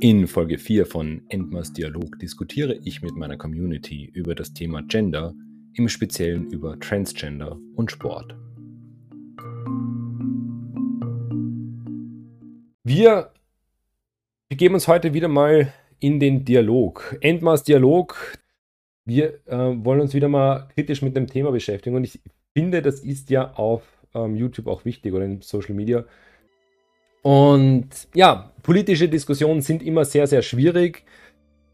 In Folge 4 von Endmers Dialog diskutiere ich mit meiner Community über das Thema Gender, im Speziellen über Transgender und Sport. Wir begeben uns heute wieder mal in den Dialog. Endmers Dialog. Wir äh, wollen uns wieder mal kritisch mit dem Thema beschäftigen und ich finde, das ist ja auf ähm, YouTube auch wichtig oder in Social Media. Und ja, politische Diskussionen sind immer sehr, sehr schwierig.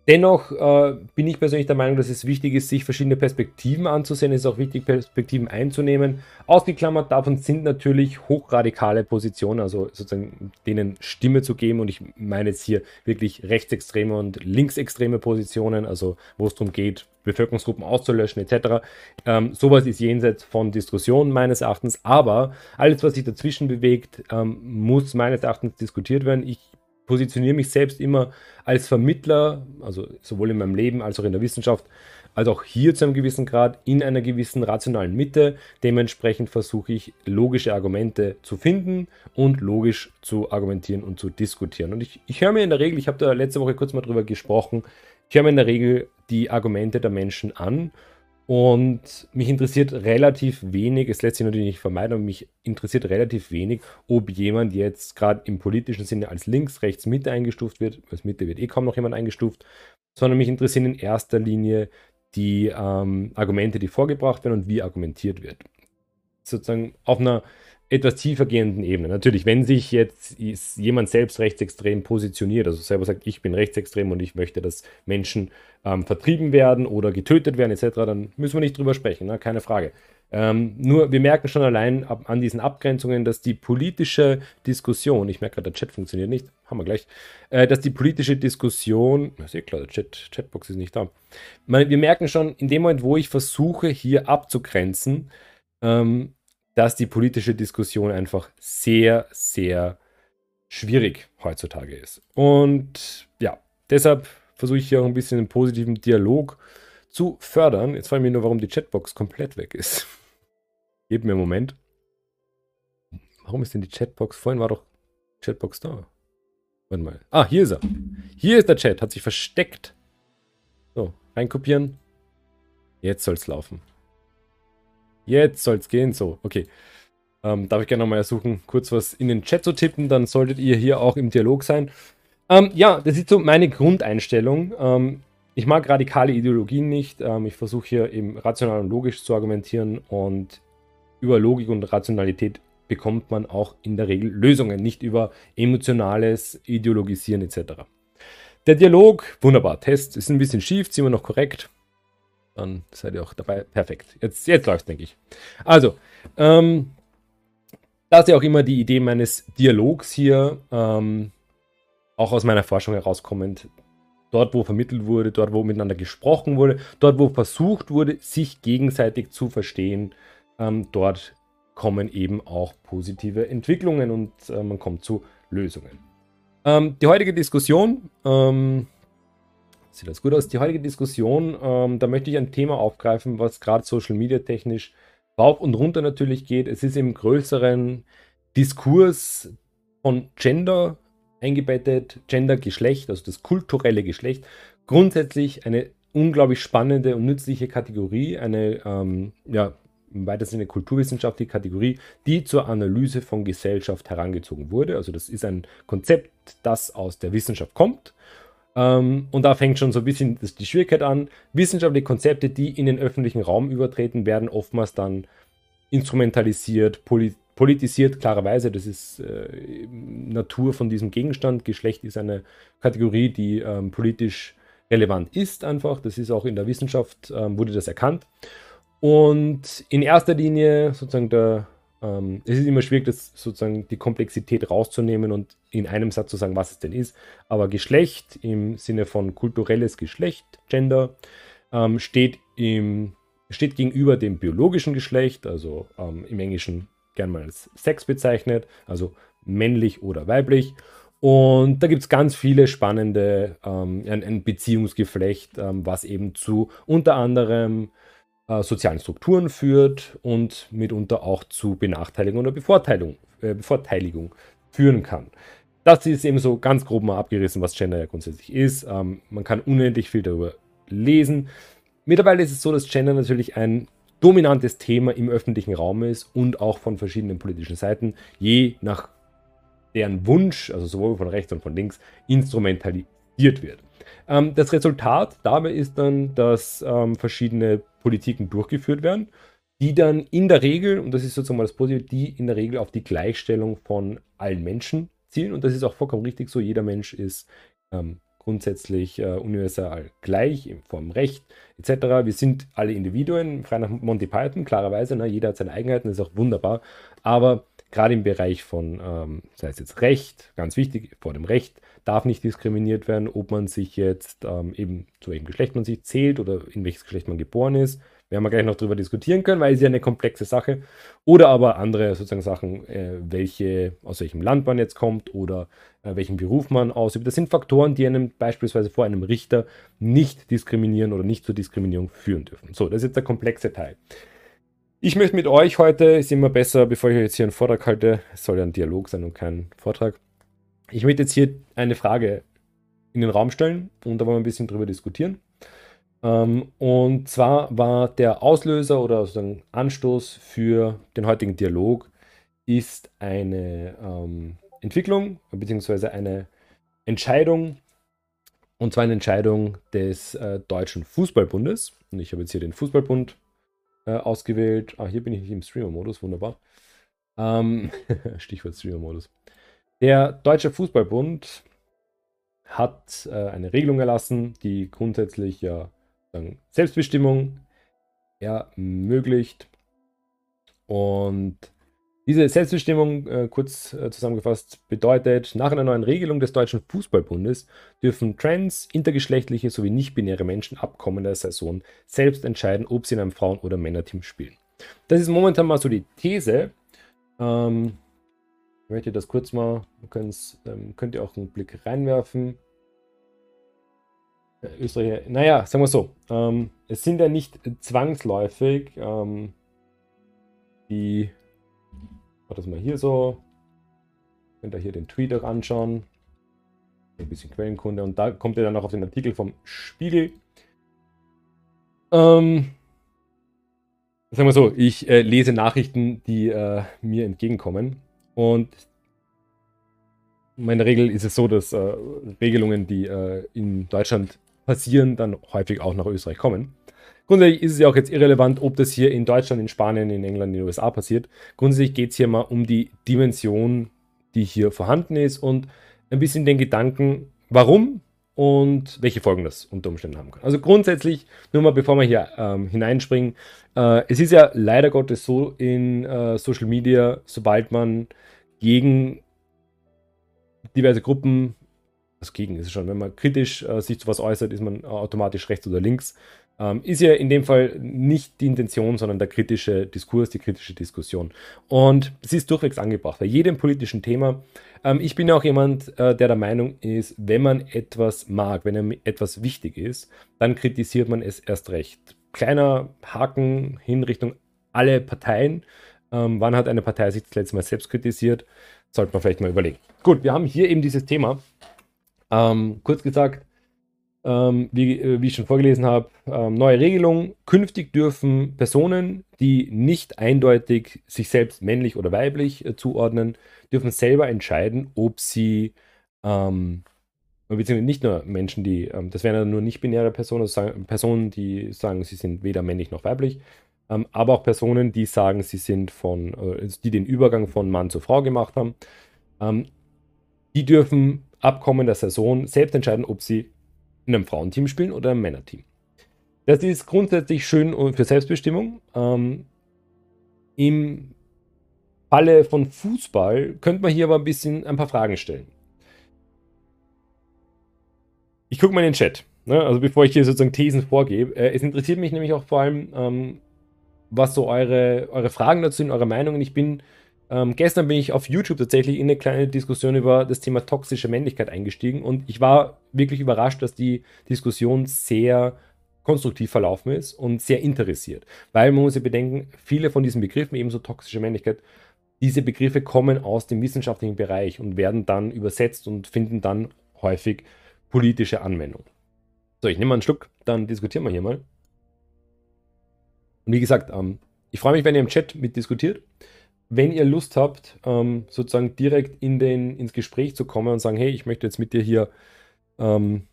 Dennoch äh, bin ich persönlich der Meinung, dass es wichtig ist, sich verschiedene Perspektiven anzusehen. Es ist auch wichtig, Perspektiven einzunehmen. Ausgeklammert davon sind natürlich hochradikale Positionen, also sozusagen denen Stimme zu geben. Und ich meine jetzt hier wirklich rechtsextreme und linksextreme Positionen, also wo es darum geht, Bevölkerungsgruppen auszulöschen etc. Ähm, sowas ist jenseits von Diskussionen meines Erachtens. Aber alles, was sich dazwischen bewegt, ähm, muss meines Erachtens diskutiert werden. Ich positioniere mich selbst immer als Vermittler, also sowohl in meinem Leben als auch in der Wissenschaft, als auch hier zu einem gewissen Grad in einer gewissen rationalen Mitte. Dementsprechend versuche ich logische Argumente zu finden und logisch zu argumentieren und zu diskutieren. Und ich, ich höre mir in der Regel, ich habe da letzte Woche kurz mal drüber gesprochen, ich höre mir in der Regel die Argumente der Menschen an und mich interessiert relativ wenig, es lässt sich natürlich nicht vermeiden, aber mich interessiert relativ wenig, ob jemand jetzt gerade im politischen Sinne als links, rechts, Mitte eingestuft wird. Als Mitte wird eh kaum noch jemand eingestuft, sondern mich interessieren in erster Linie die ähm, Argumente, die vorgebracht werden und wie argumentiert wird. Sozusagen auf einer etwas tiefer gehenden Ebene. Natürlich, wenn sich jetzt jemand selbst rechtsextrem positioniert, also selber sagt, ich bin rechtsextrem und ich möchte, dass Menschen ähm, vertrieben werden oder getötet werden etc., dann müssen wir nicht drüber sprechen, ne? keine Frage. Ähm, nur wir merken schon allein ab, an diesen Abgrenzungen, dass die politische Diskussion, ich merke gerade, der Chat funktioniert nicht, haben wir gleich, äh, dass die politische Diskussion, ist eh klar, der Chat, Chatbox ist nicht da. wir merken schon, in dem Moment, wo ich versuche, hier abzugrenzen, ähm, dass die politische Diskussion einfach sehr, sehr schwierig heutzutage ist. Und ja, deshalb versuche ich hier auch ein bisschen einen positiven Dialog zu fördern. Jetzt frage ich mich nur, warum die Chatbox komplett weg ist. Gebt mir einen Moment. Warum ist denn die Chatbox? Vorhin war doch Chatbox da. Warte mal. Ah, hier ist er. Hier ist der Chat. Hat sich versteckt. So, reinkopieren. Jetzt soll es laufen. Jetzt soll es gehen. So, okay. Ähm, darf ich gerne nochmal ersuchen, kurz was in den Chat zu tippen, dann solltet ihr hier auch im Dialog sein. Ähm, ja, das ist so meine Grundeinstellung. Ähm, ich mag radikale Ideologien nicht. Ähm, ich versuche hier eben rational und logisch zu argumentieren und über Logik und Rationalität bekommt man auch in der Regel Lösungen, nicht über emotionales Ideologisieren etc. Der Dialog, wunderbar, Test ist ein bisschen schief, sind wir noch korrekt dann seid ihr auch dabei. Perfekt. Jetzt, jetzt läuft denke ich. Also, ähm, das ist ja auch immer die Idee meines Dialogs hier, ähm, auch aus meiner Forschung herauskommend. Dort, wo vermittelt wurde, dort, wo miteinander gesprochen wurde, dort, wo versucht wurde, sich gegenseitig zu verstehen, ähm, dort kommen eben auch positive Entwicklungen und äh, man kommt zu Lösungen. Ähm, die heutige Diskussion ähm, Sieht das gut aus? Die heutige Diskussion, ähm, da möchte ich ein Thema aufgreifen, was gerade Social Media technisch rauf und runter natürlich geht. Es ist im größeren Diskurs von Gender eingebettet, Gender, Geschlecht, also das kulturelle Geschlecht. Grundsätzlich eine unglaublich spannende und nützliche Kategorie, eine ähm, ja, im weitesten Sinne kulturwissenschaftliche Kategorie, die zur Analyse von Gesellschaft herangezogen wurde. Also das ist ein Konzept, das aus der Wissenschaft kommt ähm, und da fängt schon so ein bisschen die Schwierigkeit an. Wissenschaftliche Konzepte, die in den öffentlichen Raum übertreten, werden oftmals dann instrumentalisiert, polit politisiert, klarerweise. Das ist äh, Natur von diesem Gegenstand. Geschlecht ist eine Kategorie, die ähm, politisch relevant ist, einfach. Das ist auch in der Wissenschaft, ähm, wurde das erkannt. Und in erster Linie sozusagen der ähm, es ist immer schwierig, das sozusagen die Komplexität rauszunehmen und in einem Satz zu sagen, was es denn ist. Aber Geschlecht im Sinne von kulturelles Geschlecht, Gender, ähm, steht, im, steht gegenüber dem biologischen Geschlecht, also ähm, im Englischen gern mal als Sex bezeichnet, also männlich oder weiblich. Und da gibt es ganz viele spannende, ähm, ein, ein Beziehungsgeflecht, ähm, was eben zu unter anderem äh, sozialen Strukturen führt und mitunter auch zu Benachteiligung oder Bevorteilung, äh, Bevorteiligung führen kann. Das ist eben so ganz grob mal abgerissen, was Gender ja grundsätzlich ist. Ähm, man kann unendlich viel darüber lesen. Mittlerweile ist es so, dass Gender natürlich ein dominantes Thema im öffentlichen Raum ist und auch von verschiedenen politischen Seiten, je nach deren Wunsch, also sowohl von rechts und von links, instrumentalisiert wird. Ähm, das Resultat dabei ist dann, dass ähm, verschiedene Politiken durchgeführt werden, die dann in der Regel, und das ist sozusagen mal das Positive, die in der Regel auf die Gleichstellung von allen Menschen zielen. Und das ist auch vollkommen richtig so. Jeder Mensch ist ähm, grundsätzlich äh, universal gleich in Form Recht etc. Wir sind alle Individuen, frei nach Monty Python, klarerweise. Ne? Jeder hat seine Eigenheiten, das ist auch wunderbar. Aber gerade im Bereich von, ähm, sei es jetzt Recht, ganz wichtig, vor dem Recht darf nicht diskriminiert werden, ob man sich jetzt ähm, eben zu welchem Geschlecht man sich zählt oder in welches Geschlecht man geboren ist, werden wir gleich noch darüber diskutieren können, weil es ja eine komplexe Sache. Oder aber andere sozusagen Sachen, äh, welche, aus welchem Land man jetzt kommt oder äh, welchen Beruf man ausübt. Das sind Faktoren, die einem beispielsweise vor einem Richter nicht diskriminieren oder nicht zur Diskriminierung führen dürfen. So, das ist jetzt der komplexe Teil. Ich möchte mit euch heute, ist immer besser, bevor ich jetzt hier einen Vortrag halte, es soll ja ein Dialog sein und kein Vortrag. Ich möchte jetzt hier eine Frage in den Raum stellen und da wollen wir ein bisschen drüber diskutieren. Ähm, und zwar war der Auslöser oder sozusagen Anstoß für den heutigen Dialog ist eine ähm, Entwicklung bzw. eine Entscheidung und zwar eine Entscheidung des äh, Deutschen Fußballbundes. Und ich habe jetzt hier den Fußballbund äh, ausgewählt. Ah, hier bin ich nicht im Streamer-Modus, wunderbar. Ähm, Stichwort Streamer-Modus. Der Deutsche Fußballbund hat äh, eine Regelung erlassen, die grundsätzlich ja Selbstbestimmung ermöglicht. Und diese Selbstbestimmung, äh, kurz äh, zusammengefasst, bedeutet, nach einer neuen Regelung des Deutschen Fußballbundes dürfen trans, intergeschlechtliche sowie nicht-binäre Menschen ab kommender Saison selbst entscheiden, ob sie in einem Frauen- oder Männerteam spielen. Das ist momentan mal so die These. Ähm, ich möchte das kurz mal, ähm, könnt ihr auch einen Blick reinwerfen. Österreicher, naja, sagen wir so, ähm, es sind ja nicht zwangsläufig ähm, die, war das mal hier so, könnt ihr hier den Tweet auch anschauen, ein bisschen Quellenkunde und da kommt ihr dann noch auf den Artikel vom Spiegel. Ähm, sagen wir so, ich äh, lese Nachrichten, die äh, mir entgegenkommen und meine Regel ist es so, dass äh, Regelungen, die äh, in Deutschland passieren, dann häufig auch nach Österreich kommen. Grundsätzlich ist es ja auch jetzt irrelevant, ob das hier in Deutschland, in Spanien, in England, in den USA passiert. Grundsätzlich geht es hier mal um die Dimension, die hier vorhanden ist und ein bisschen den Gedanken, warum und welche Folgen das unter Umständen haben kann. Also grundsätzlich, nur mal bevor wir hier ähm, hineinspringen, äh, es ist ja leider Gottes so in äh, Social Media, sobald man gegen diverse Gruppen das Gegen ist es schon. Wenn man kritisch äh, sich zu was äußert, ist man automatisch rechts oder links. Ähm, ist ja in dem Fall nicht die Intention, sondern der kritische Diskurs, die kritische Diskussion. Und es ist durchwegs angebracht bei jedem politischen Thema. Ähm, ich bin auch jemand, äh, der der Meinung ist, wenn man etwas mag, wenn einem etwas wichtig ist, dann kritisiert man es erst recht. Kleiner Haken hin Richtung alle Parteien. Ähm, wann hat eine Partei sich das letzte Mal selbst kritisiert? Sollte man vielleicht mal überlegen. Gut, wir haben hier eben dieses Thema. Ähm, kurz gesagt, ähm, wie, äh, wie, ich schon vorgelesen habe, ähm, neue Regelung. Künftig dürfen Personen, die nicht eindeutig sich selbst männlich oder weiblich äh, zuordnen, dürfen selber entscheiden, ob sie, ähm, beziehungsweise nicht nur Menschen, die, ähm, das wären ja nur nicht-binäre Personen, also Personen, die sagen, sie sind weder männlich noch weiblich, ähm, aber auch Personen, die sagen, sie sind von, äh, die den Übergang von Mann zu Frau gemacht haben, ähm, die dürfen Abkommen der Saison selbst entscheiden, ob sie in einem Frauenteam spielen oder einem Männerteam. Das ist grundsätzlich schön für Selbstbestimmung. Ähm, Im Falle von Fußball könnte man hier aber ein bisschen ein paar Fragen stellen. Ich gucke mal in den Chat, ne? also bevor ich hier sozusagen Thesen vorgebe. Äh, es interessiert mich nämlich auch vor allem, ähm, was so eure, eure Fragen dazu sind, eure Meinungen. Ich bin ähm, gestern bin ich auf YouTube tatsächlich in eine kleine Diskussion über das Thema toxische Männlichkeit eingestiegen und ich war wirklich überrascht, dass die Diskussion sehr konstruktiv verlaufen ist und sehr interessiert. Weil man muss ja bedenken, viele von diesen Begriffen, ebenso toxische Männlichkeit, diese Begriffe kommen aus dem wissenschaftlichen Bereich und werden dann übersetzt und finden dann häufig politische Anwendung. So, ich nehme mal einen Schluck, dann diskutieren wir hier mal. Und wie gesagt, ähm, ich freue mich, wenn ihr im Chat mitdiskutiert. Wenn ihr Lust habt, ähm, sozusagen direkt in den, ins Gespräch zu kommen und sagen, hey, ich möchte jetzt mit dir hier ähm,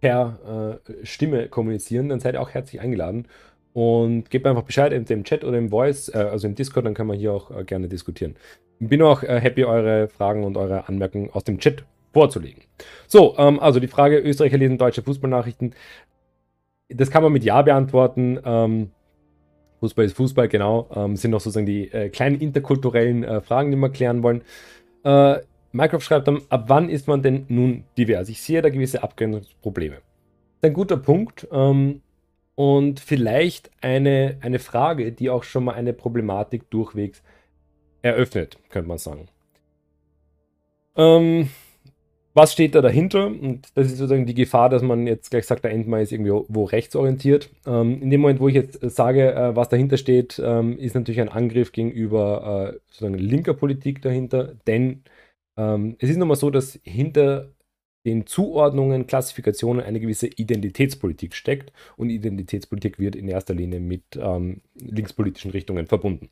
per äh, Stimme kommunizieren, dann seid ihr auch herzlich eingeladen. Und gebt einfach Bescheid entweder im Chat oder im Voice, äh, also im Discord, dann kann man hier auch äh, gerne diskutieren. Bin auch äh, happy, eure Fragen und eure Anmerkungen aus dem Chat vorzulegen. So, ähm, also die Frage, Österreicher lesen deutsche Fußballnachrichten. Das kann man mit Ja beantworten. Fußball ist Fußball, genau. Ähm, sind noch sozusagen die äh, kleinen interkulturellen äh, Fragen, die wir klären wollen. Äh, Minecraft schreibt dann, ab wann ist man denn nun divers? Ich sehe da gewisse Abgrenzungsprobleme. Ein guter Punkt ähm, und vielleicht eine, eine Frage, die auch schon mal eine Problematik durchwegs eröffnet, könnte man sagen. Ähm, was steht da dahinter? Und das ist sozusagen die Gefahr, dass man jetzt gleich sagt, der Endmal ist irgendwie wo rechtsorientiert. Ähm, in dem Moment, wo ich jetzt sage, äh, was dahinter steht, ähm, ist natürlich ein Angriff gegenüber äh, sozusagen linker Politik dahinter, denn ähm, es ist nun mal so, dass hinter den Zuordnungen, Klassifikationen eine gewisse Identitätspolitik steckt und Identitätspolitik wird in erster Linie mit ähm, linkspolitischen Richtungen verbunden.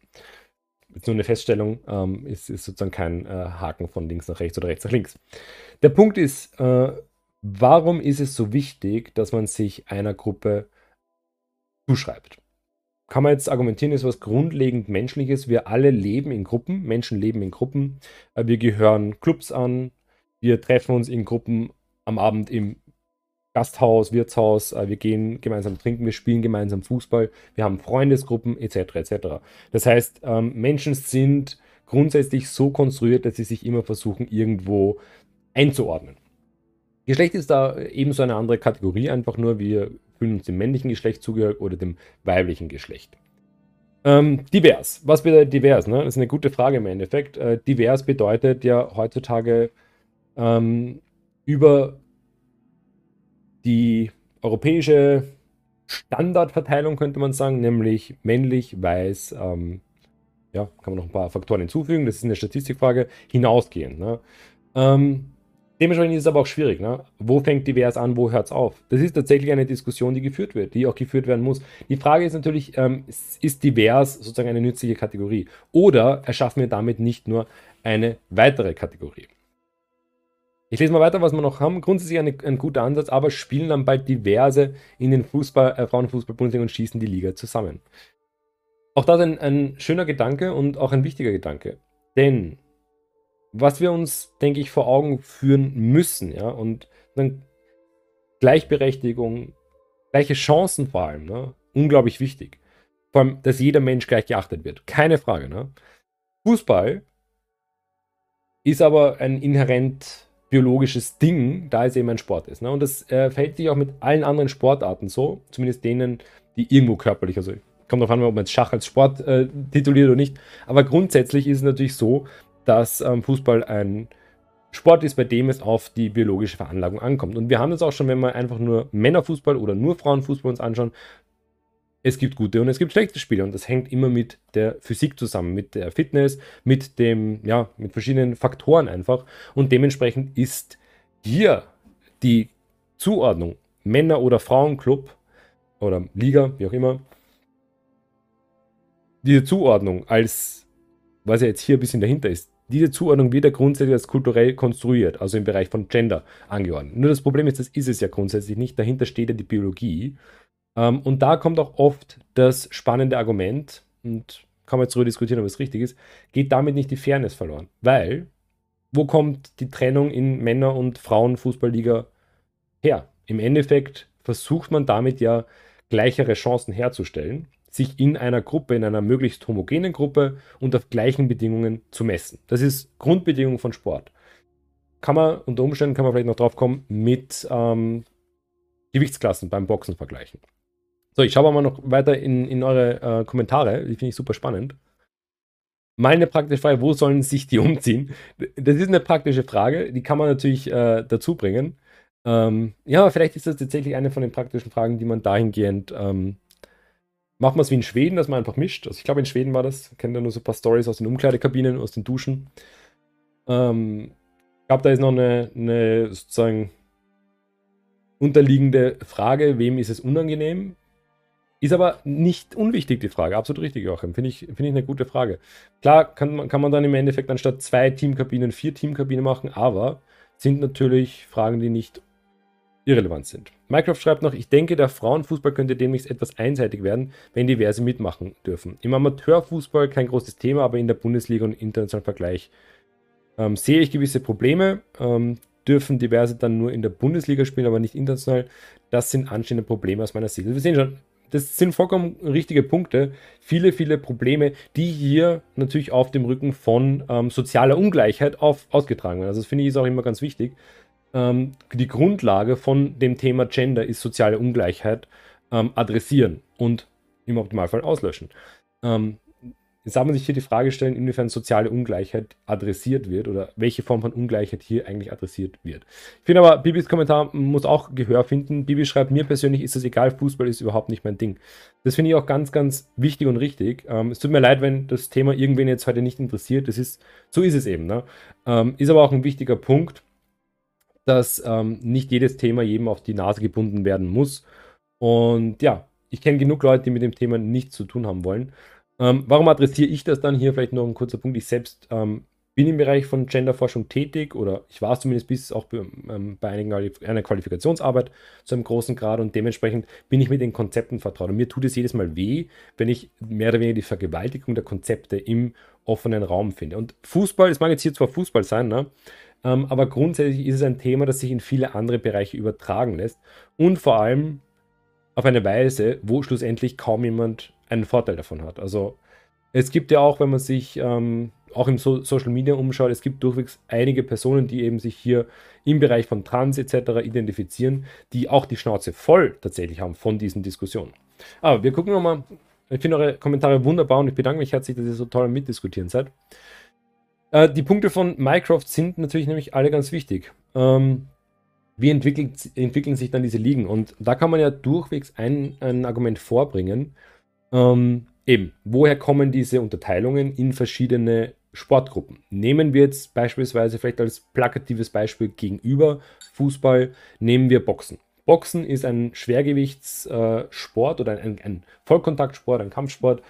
Jetzt nur eine Feststellung, ähm, ist, ist sozusagen kein äh, Haken von links nach rechts oder rechts nach links. Der Punkt ist, äh, warum ist es so wichtig, dass man sich einer Gruppe zuschreibt? kann man jetzt argumentieren, ist was grundlegend Menschliches. Wir alle leben in Gruppen, Menschen leben in Gruppen. Äh, wir gehören Clubs an, wir treffen uns in Gruppen am Abend im Gasthaus, Wirtshaus, äh, wir gehen gemeinsam trinken, wir spielen gemeinsam Fußball, wir haben Freundesgruppen etc. etc. Das heißt, ähm, Menschen sind grundsätzlich so konstruiert, dass sie sich immer versuchen, irgendwo einzuordnen. Geschlecht ist da ebenso eine andere Kategorie, einfach nur wir fühlen uns dem männlichen Geschlecht zugehörig oder dem weiblichen Geschlecht. Ähm, divers. Was bedeutet divers? Ne? Das ist eine gute Frage im Endeffekt. Äh, divers bedeutet ja heutzutage ähm, über die europäische Standardverteilung, könnte man sagen, nämlich männlich, weiß, ähm, ja, kann man noch ein paar Faktoren hinzufügen, das ist eine Statistikfrage, hinausgehend. Ne? Ähm, Dementsprechend ist es aber auch schwierig. Ne? Wo fängt divers an, wo hört es auf? Das ist tatsächlich eine Diskussion, die geführt wird, die auch geführt werden muss. Die Frage ist natürlich, ähm, ist divers sozusagen eine nützliche Kategorie? Oder erschaffen wir damit nicht nur eine weitere Kategorie? Ich lese mal weiter, was wir noch haben. Grundsätzlich eine, ein guter Ansatz, aber spielen dann bald diverse in den Fußball, äh, Frauenfußball-Bundesliga und schießen die Liga zusammen. Auch das ein, ein schöner Gedanke und auch ein wichtiger Gedanke. Denn was wir uns, denke ich, vor Augen führen müssen, ja, und dann Gleichberechtigung, gleiche Chancen vor allem, ne? unglaublich wichtig. Vor allem, dass jeder Mensch gleich geachtet wird. Keine Frage. Ne? Fußball ist aber ein inhärent biologisches Ding, da es eben ein Sport ist. Ne? Und das äh, verhält sich auch mit allen anderen Sportarten so, zumindest denen, die irgendwo körperlich, also kommt darauf an, ob man jetzt Schach als Sport äh, tituliert oder nicht, aber grundsätzlich ist es natürlich so, dass ähm, Fußball ein Sport ist, bei dem es auf die biologische Veranlagung ankommt. Und wir haben das auch schon, wenn wir einfach nur Männerfußball oder nur Frauenfußball uns anschauen. Es gibt gute und es gibt schlechte Spieler und das hängt immer mit der Physik zusammen, mit der Fitness, mit dem, ja, mit verschiedenen Faktoren einfach. Und dementsprechend ist hier die Zuordnung Männer- oder Frauenclub oder Liga, wie auch immer, diese Zuordnung als, was ja jetzt hier ein bisschen dahinter ist, diese Zuordnung wird ja grundsätzlich als kulturell konstruiert, also im Bereich von Gender angeordnet. Nur das Problem ist, das ist es ja grundsätzlich nicht. Dahinter steht ja die Biologie. Ähm, und da kommt auch oft das spannende Argument, und kann man jetzt darüber diskutieren, ob es richtig ist, geht damit nicht die Fairness verloren. Weil, wo kommt die Trennung in Männer- und Frauenfußballliga her? Im Endeffekt versucht man damit ja gleichere Chancen herzustellen sich in einer Gruppe, in einer möglichst homogenen Gruppe unter gleichen Bedingungen zu messen. Das ist Grundbedingung von Sport. Kann man unter Umständen, kann man vielleicht noch drauf kommen, mit ähm, Gewichtsklassen beim Boxen vergleichen. So, ich schaue mal noch weiter in, in eure äh, Kommentare, die finde ich super spannend. Meine praktische Frage, wo sollen sich die umziehen? Das ist eine praktische Frage, die kann man natürlich äh, dazu bringen. Ähm, ja, vielleicht ist das tatsächlich eine von den praktischen Fragen, die man dahingehend ähm, macht man es wie in Schweden, dass man einfach mischt. Also ich glaube, in Schweden war das. Kenne da nur so ein paar Stories aus den Umkleidekabinen, aus den Duschen. Ähm, ich glaube, da ist noch eine, eine sozusagen unterliegende Frage, wem ist es unangenehm? Ist aber nicht unwichtig, die Frage. Absolut richtig, Joachim. Finde ich, find ich eine gute Frage. Klar kann man, kann man dann im Endeffekt anstatt zwei Teamkabinen vier Teamkabinen machen, aber sind natürlich Fragen, die nicht irrelevant sind. Minecraft schreibt noch, ich denke, der Frauenfußball könnte demnächst etwas einseitig werden, wenn diverse mitmachen dürfen. Im Amateurfußball kein großes Thema, aber in der Bundesliga und internationalen Vergleich ähm, sehe ich gewisse Probleme. Ähm, dürfen diverse dann nur in der Bundesliga spielen, aber nicht international. Das sind anstehende Probleme aus meiner Sicht. Wir sehen schon, das sind vollkommen richtige Punkte. Viele, viele Probleme, die hier natürlich auf dem Rücken von ähm, sozialer Ungleichheit auf, ausgetragen werden. Also das finde ich ist auch immer ganz wichtig ähm, die Grundlage von dem Thema Gender ist soziale Ungleichheit ähm, adressieren und im Optimalfall auslöschen. Jetzt darf man sich hier die Frage stellen, inwiefern soziale Ungleichheit adressiert wird oder welche Form von Ungleichheit hier eigentlich adressiert wird. Ich finde aber, Bibis Kommentar muss auch Gehör finden. Bibi schreibt, mir persönlich ist es egal, Fußball ist überhaupt nicht mein Ding. Das finde ich auch ganz, ganz wichtig und richtig. Ähm, es tut mir leid, wenn das Thema irgendwen jetzt heute nicht interessiert. Das ist, so ist es eben. Ne? Ähm, ist aber auch ein wichtiger Punkt dass ähm, nicht jedes Thema jedem auf die Nase gebunden werden muss. Und ja, ich kenne genug Leute, die mit dem Thema nichts zu tun haben wollen. Ähm, warum adressiere ich das dann hier? Vielleicht noch ein kurzer Punkt. Ich selbst ähm, bin im Bereich von Genderforschung tätig oder ich war es zumindest bis auch ähm, bei einigen einer Qualifikationsarbeit zu einem großen Grad und dementsprechend bin ich mit den Konzepten vertraut. Und mir tut es jedes Mal weh, wenn ich mehr oder weniger die Vergewaltigung der Konzepte im offenen Raum finde. Und Fußball, es mag jetzt hier zwar Fußball sein, ne? Ähm, aber grundsätzlich ist es ein Thema, das sich in viele andere Bereiche übertragen lässt und vor allem auf eine Weise, wo schlussendlich kaum jemand einen Vorteil davon hat. Also es gibt ja auch, wenn man sich ähm, auch im so Social Media umschaut, es gibt durchwegs einige Personen, die eben sich hier im Bereich von Trans etc. identifizieren, die auch die Schnauze voll tatsächlich haben von diesen Diskussionen. Aber wir gucken nochmal. Ich finde eure Kommentare wunderbar und ich bedanke mich herzlich, dass ihr so toll mitdiskutieren seid. Äh, die Punkte von Minecraft sind natürlich nämlich alle ganz wichtig. Ähm, wie entwickelt, entwickeln sich dann diese Ligen? Und da kann man ja durchwegs ein, ein Argument vorbringen. Ähm, eben, woher kommen diese Unterteilungen in verschiedene Sportgruppen? Nehmen wir jetzt beispielsweise vielleicht als plakatives Beispiel gegenüber Fußball, nehmen wir Boxen. Boxen ist ein Schwergewichtssport äh, oder ein, ein, Vollkontaktsport, ein Kampfsport,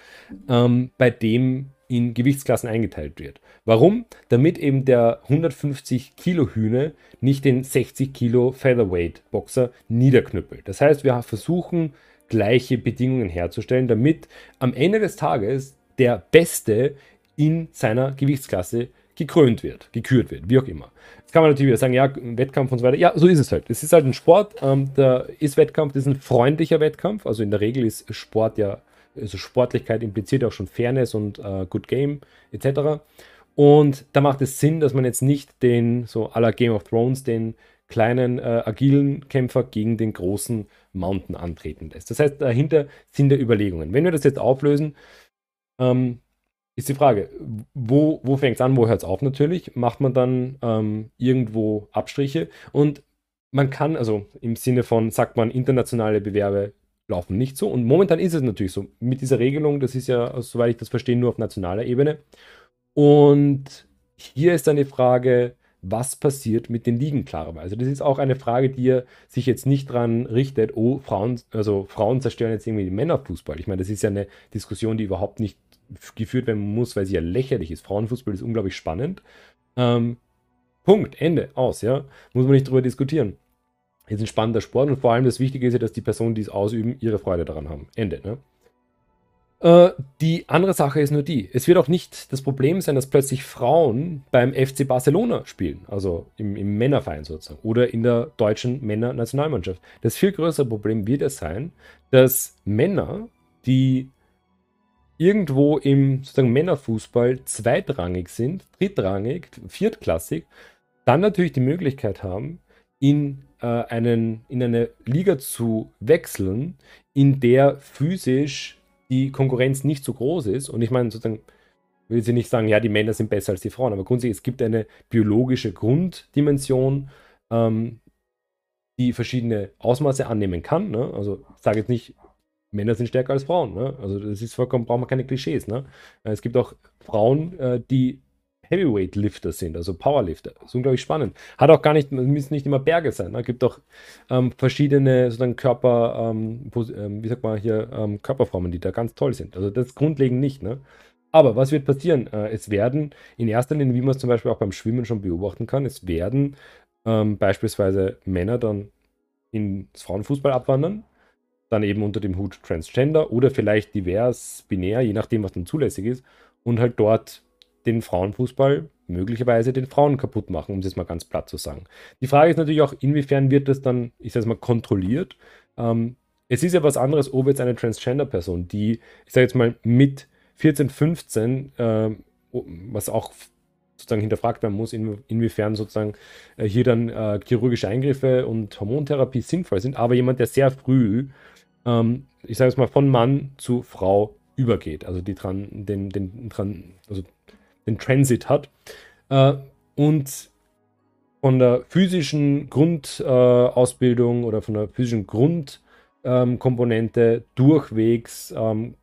ähm, bei dem in Gewichtsklassen eingeteilt wird. Warum? Damit eben der 150 Kilo Hühne nicht den 60 Kilo Featherweight Boxer niederknüppelt. Das heißt, wir versuchen gleiche Bedingungen herzustellen, damit am Ende des Tages der Beste in seiner Gewichtsklasse gekrönt wird, gekürt wird, wie auch immer. Jetzt kann man natürlich wieder sagen, ja, Wettkampf und so weiter. Ja, so ist es halt. Es ist halt ein Sport. Ähm, da ist Wettkampf, das ist ein freundlicher Wettkampf. Also in der Regel ist Sport ja also Sportlichkeit impliziert auch schon Fairness und äh, Good Game etc. Und da macht es Sinn, dass man jetzt nicht den, so aller Game of Thrones, den kleinen äh, agilen Kämpfer gegen den großen Mountain antreten lässt. Das heißt, dahinter sind der Überlegungen. Wenn wir das jetzt auflösen, ähm, ist die Frage, wo, wo fängt es an, wo hört es auf natürlich? Macht man dann ähm, irgendwo Abstriche? Und man kann, also im Sinne von, sagt man, internationale Bewerbe laufen nicht so. Und momentan ist es natürlich so. Mit dieser Regelung, das ist ja, soweit ich das verstehe, nur auf nationaler Ebene. Und hier ist dann die Frage, was passiert mit den Ligen klarerweise? Das ist auch eine Frage, die sich jetzt nicht dran richtet, oh, Frauen, also Frauen zerstören jetzt irgendwie den Männerfußball. Ich meine, das ist ja eine Diskussion, die überhaupt nicht geführt werden muss, weil sie ja lächerlich ist. Frauenfußball ist unglaublich spannend. Ähm, Punkt, Ende, aus, ja. Muss man nicht drüber diskutieren ist ein spannender Sport und vor allem das Wichtige ist ja, dass die Personen, die es ausüben, ihre Freude daran haben. Ende. Ne? Äh, die andere Sache ist nur die, es wird auch nicht das Problem sein, dass plötzlich Frauen beim FC Barcelona spielen, also im, im Männerverein sozusagen, oder in der deutschen Männernationalmannschaft. Das viel größere Problem wird es sein, dass Männer, die irgendwo im sozusagen Männerfußball zweitrangig sind, drittrangig, viertklassig, dann natürlich die Möglichkeit haben, in, äh, einen, in eine Liga zu wechseln, in der physisch die Konkurrenz nicht so groß ist. Und ich meine, sozusagen, will sie nicht sagen, ja, die Männer sind besser als die Frauen, aber grundsätzlich, es gibt eine biologische Grunddimension, ähm, die verschiedene Ausmaße annehmen kann. Ne? Also ich sage jetzt nicht, Männer sind stärker als Frauen. Ne? Also das ist vollkommen, braucht man keine Klischees. Ne? Es gibt auch Frauen, äh, die Heavyweight-Lifter sind, also Powerlifter. Das ist unglaublich spannend. Hat auch gar nicht, müssen nicht immer Berge sein. Es ne? gibt auch ähm, verschiedene sozusagen Körper, ähm, ähm, wie sagt man hier, ähm, Körperformen, die da ganz toll sind. Also das grundlegend nicht. Ne? Aber was wird passieren? Äh, es werden in erster Linie, wie man es zum Beispiel auch beim Schwimmen schon beobachten kann, es werden ähm, beispielsweise Männer dann ins Frauenfußball abwandern, dann eben unter dem Hut Transgender oder vielleicht divers, binär, je nachdem, was dann zulässig ist, und halt dort den Frauenfußball möglicherweise den Frauen kaputt machen, um es jetzt mal ganz platt zu sagen. Die Frage ist natürlich auch, inwiefern wird das dann, ich sage mal, kontrolliert. Ähm, es ist ja was anderes, ob jetzt eine Transgender-Person, die, ich sage jetzt mal, mit 14, 15, äh, was auch sozusagen hinterfragt werden muss, in, inwiefern sozusagen äh, hier dann äh, chirurgische Eingriffe und Hormontherapie sinnvoll sind, aber jemand, der sehr früh, ähm, ich sage jetzt mal, von Mann zu Frau übergeht, also die dran, den, den, dran, also den Transit hat äh, und von der physischen Grundausbildung äh, oder von der physischen Grundkomponente ähm, durchwegs ähm,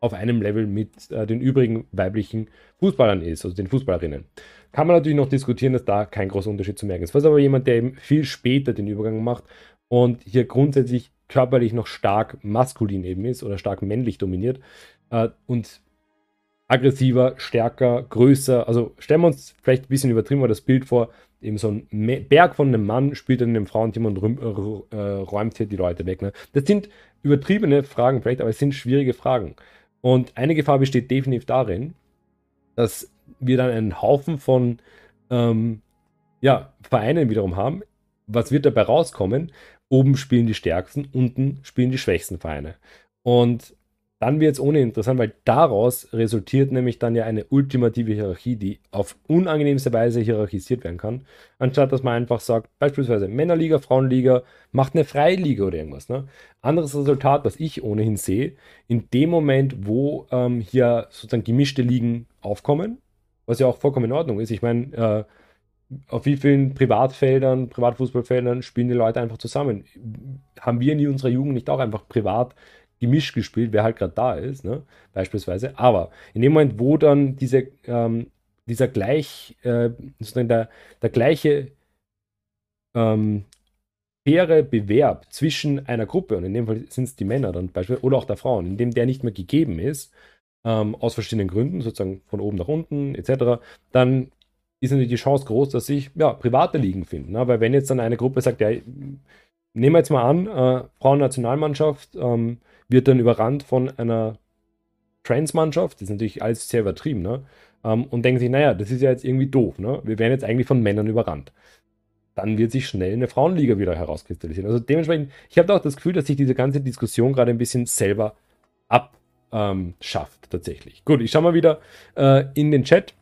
auf einem Level mit äh, den übrigen weiblichen Fußballern ist, also den Fußballerinnen. Kann man natürlich noch diskutieren, dass da kein großer Unterschied zu merken ist. Was aber jemand, der eben viel später den Übergang macht und hier grundsätzlich körperlich noch stark maskulin eben ist oder stark männlich dominiert äh, und aggressiver, stärker, größer. Also stellen wir uns vielleicht ein bisschen übertrieben mal das Bild vor, eben so ein Berg von einem Mann spielt dann in einem Frauenteam und äh, räumt hier die Leute weg. Ne? Das sind übertriebene Fragen vielleicht, aber es sind schwierige Fragen. Und eine Gefahr besteht definitiv darin, dass wir dann einen Haufen von ähm, ja, Vereinen wiederum haben. Was wird dabei rauskommen? Oben spielen die stärksten, unten spielen die schwächsten Vereine. Und dann wird es ohne interessant, weil daraus resultiert nämlich dann ja eine ultimative Hierarchie, die auf unangenehmste Weise hierarchisiert werden kann, anstatt dass man einfach sagt, beispielsweise Männerliga, Frauenliga, macht eine Freiliga oder irgendwas. Ne? Anderes Resultat, was ich ohnehin sehe, in dem Moment, wo ähm, hier sozusagen gemischte Ligen aufkommen, was ja auch vollkommen in Ordnung ist. Ich meine, äh, auf wie vielen Privatfeldern, Privatfußballfeldern spielen die Leute einfach zusammen? Haben wir in unserer Jugend nicht auch einfach privat gemischt gespielt, wer halt gerade da ist, ne? beispielsweise. Aber in dem Moment, wo dann diese, ähm, dieser gleich, äh, sozusagen der, der gleiche ähm, faire Bewerb zwischen einer Gruppe, und in dem Fall sind es die Männer dann beispielsweise, oder auch der Frauen, in dem der nicht mehr gegeben ist, ähm, aus verschiedenen Gründen, sozusagen von oben nach unten etc., dann ist natürlich die Chance groß, dass sich ja, private Ligen finden. Ne? Weil wenn jetzt dann eine Gruppe sagt, ja, nehmen wir jetzt mal an, äh, Frauennationalmannschaft, ähm, wird dann überrannt von einer Trans-Mannschaft, das ist natürlich alles sehr übertrieben, ne? Ähm, und denken sich, naja, das ist ja jetzt irgendwie doof, ne? Wir werden jetzt eigentlich von Männern überrannt. Dann wird sich schnell eine Frauenliga wieder herauskristallisieren. Also dementsprechend, ich habe auch das Gefühl, dass sich diese ganze Diskussion gerade ein bisschen selber abschafft, ähm, tatsächlich. Gut, ich schaue mal wieder äh, in den Chat.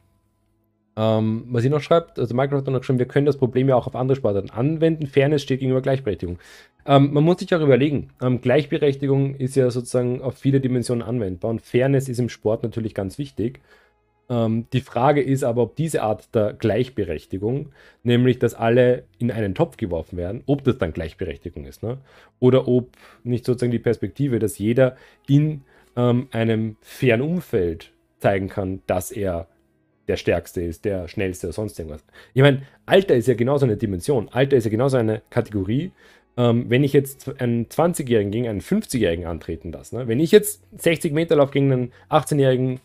Ähm, was ihr noch schreibt, also Microsoft hat noch geschrieben, wir können das Problem ja auch auf andere Sportarten anwenden. Fairness steht gegenüber Gleichberechtigung. Ähm, man muss sich auch überlegen, ähm, Gleichberechtigung ist ja sozusagen auf viele Dimensionen anwendbar und Fairness ist im Sport natürlich ganz wichtig. Ähm, die Frage ist aber, ob diese Art der Gleichberechtigung, nämlich dass alle in einen Topf geworfen werden, ob das dann Gleichberechtigung ist. Ne? Oder ob nicht sozusagen die Perspektive, dass jeder in ähm, einem fairen Umfeld zeigen kann, dass er der Stärkste ist, der Schnellste oder sonst irgendwas. Ich meine, Alter ist ja genauso eine Dimension. Alter ist ja genauso eine Kategorie. Ähm, wenn ich jetzt einen 20-Jährigen gegen einen 50-Jährigen antreten lasse, ne? wenn ich jetzt 60 Meter Lauf gegen einen 18-jährigen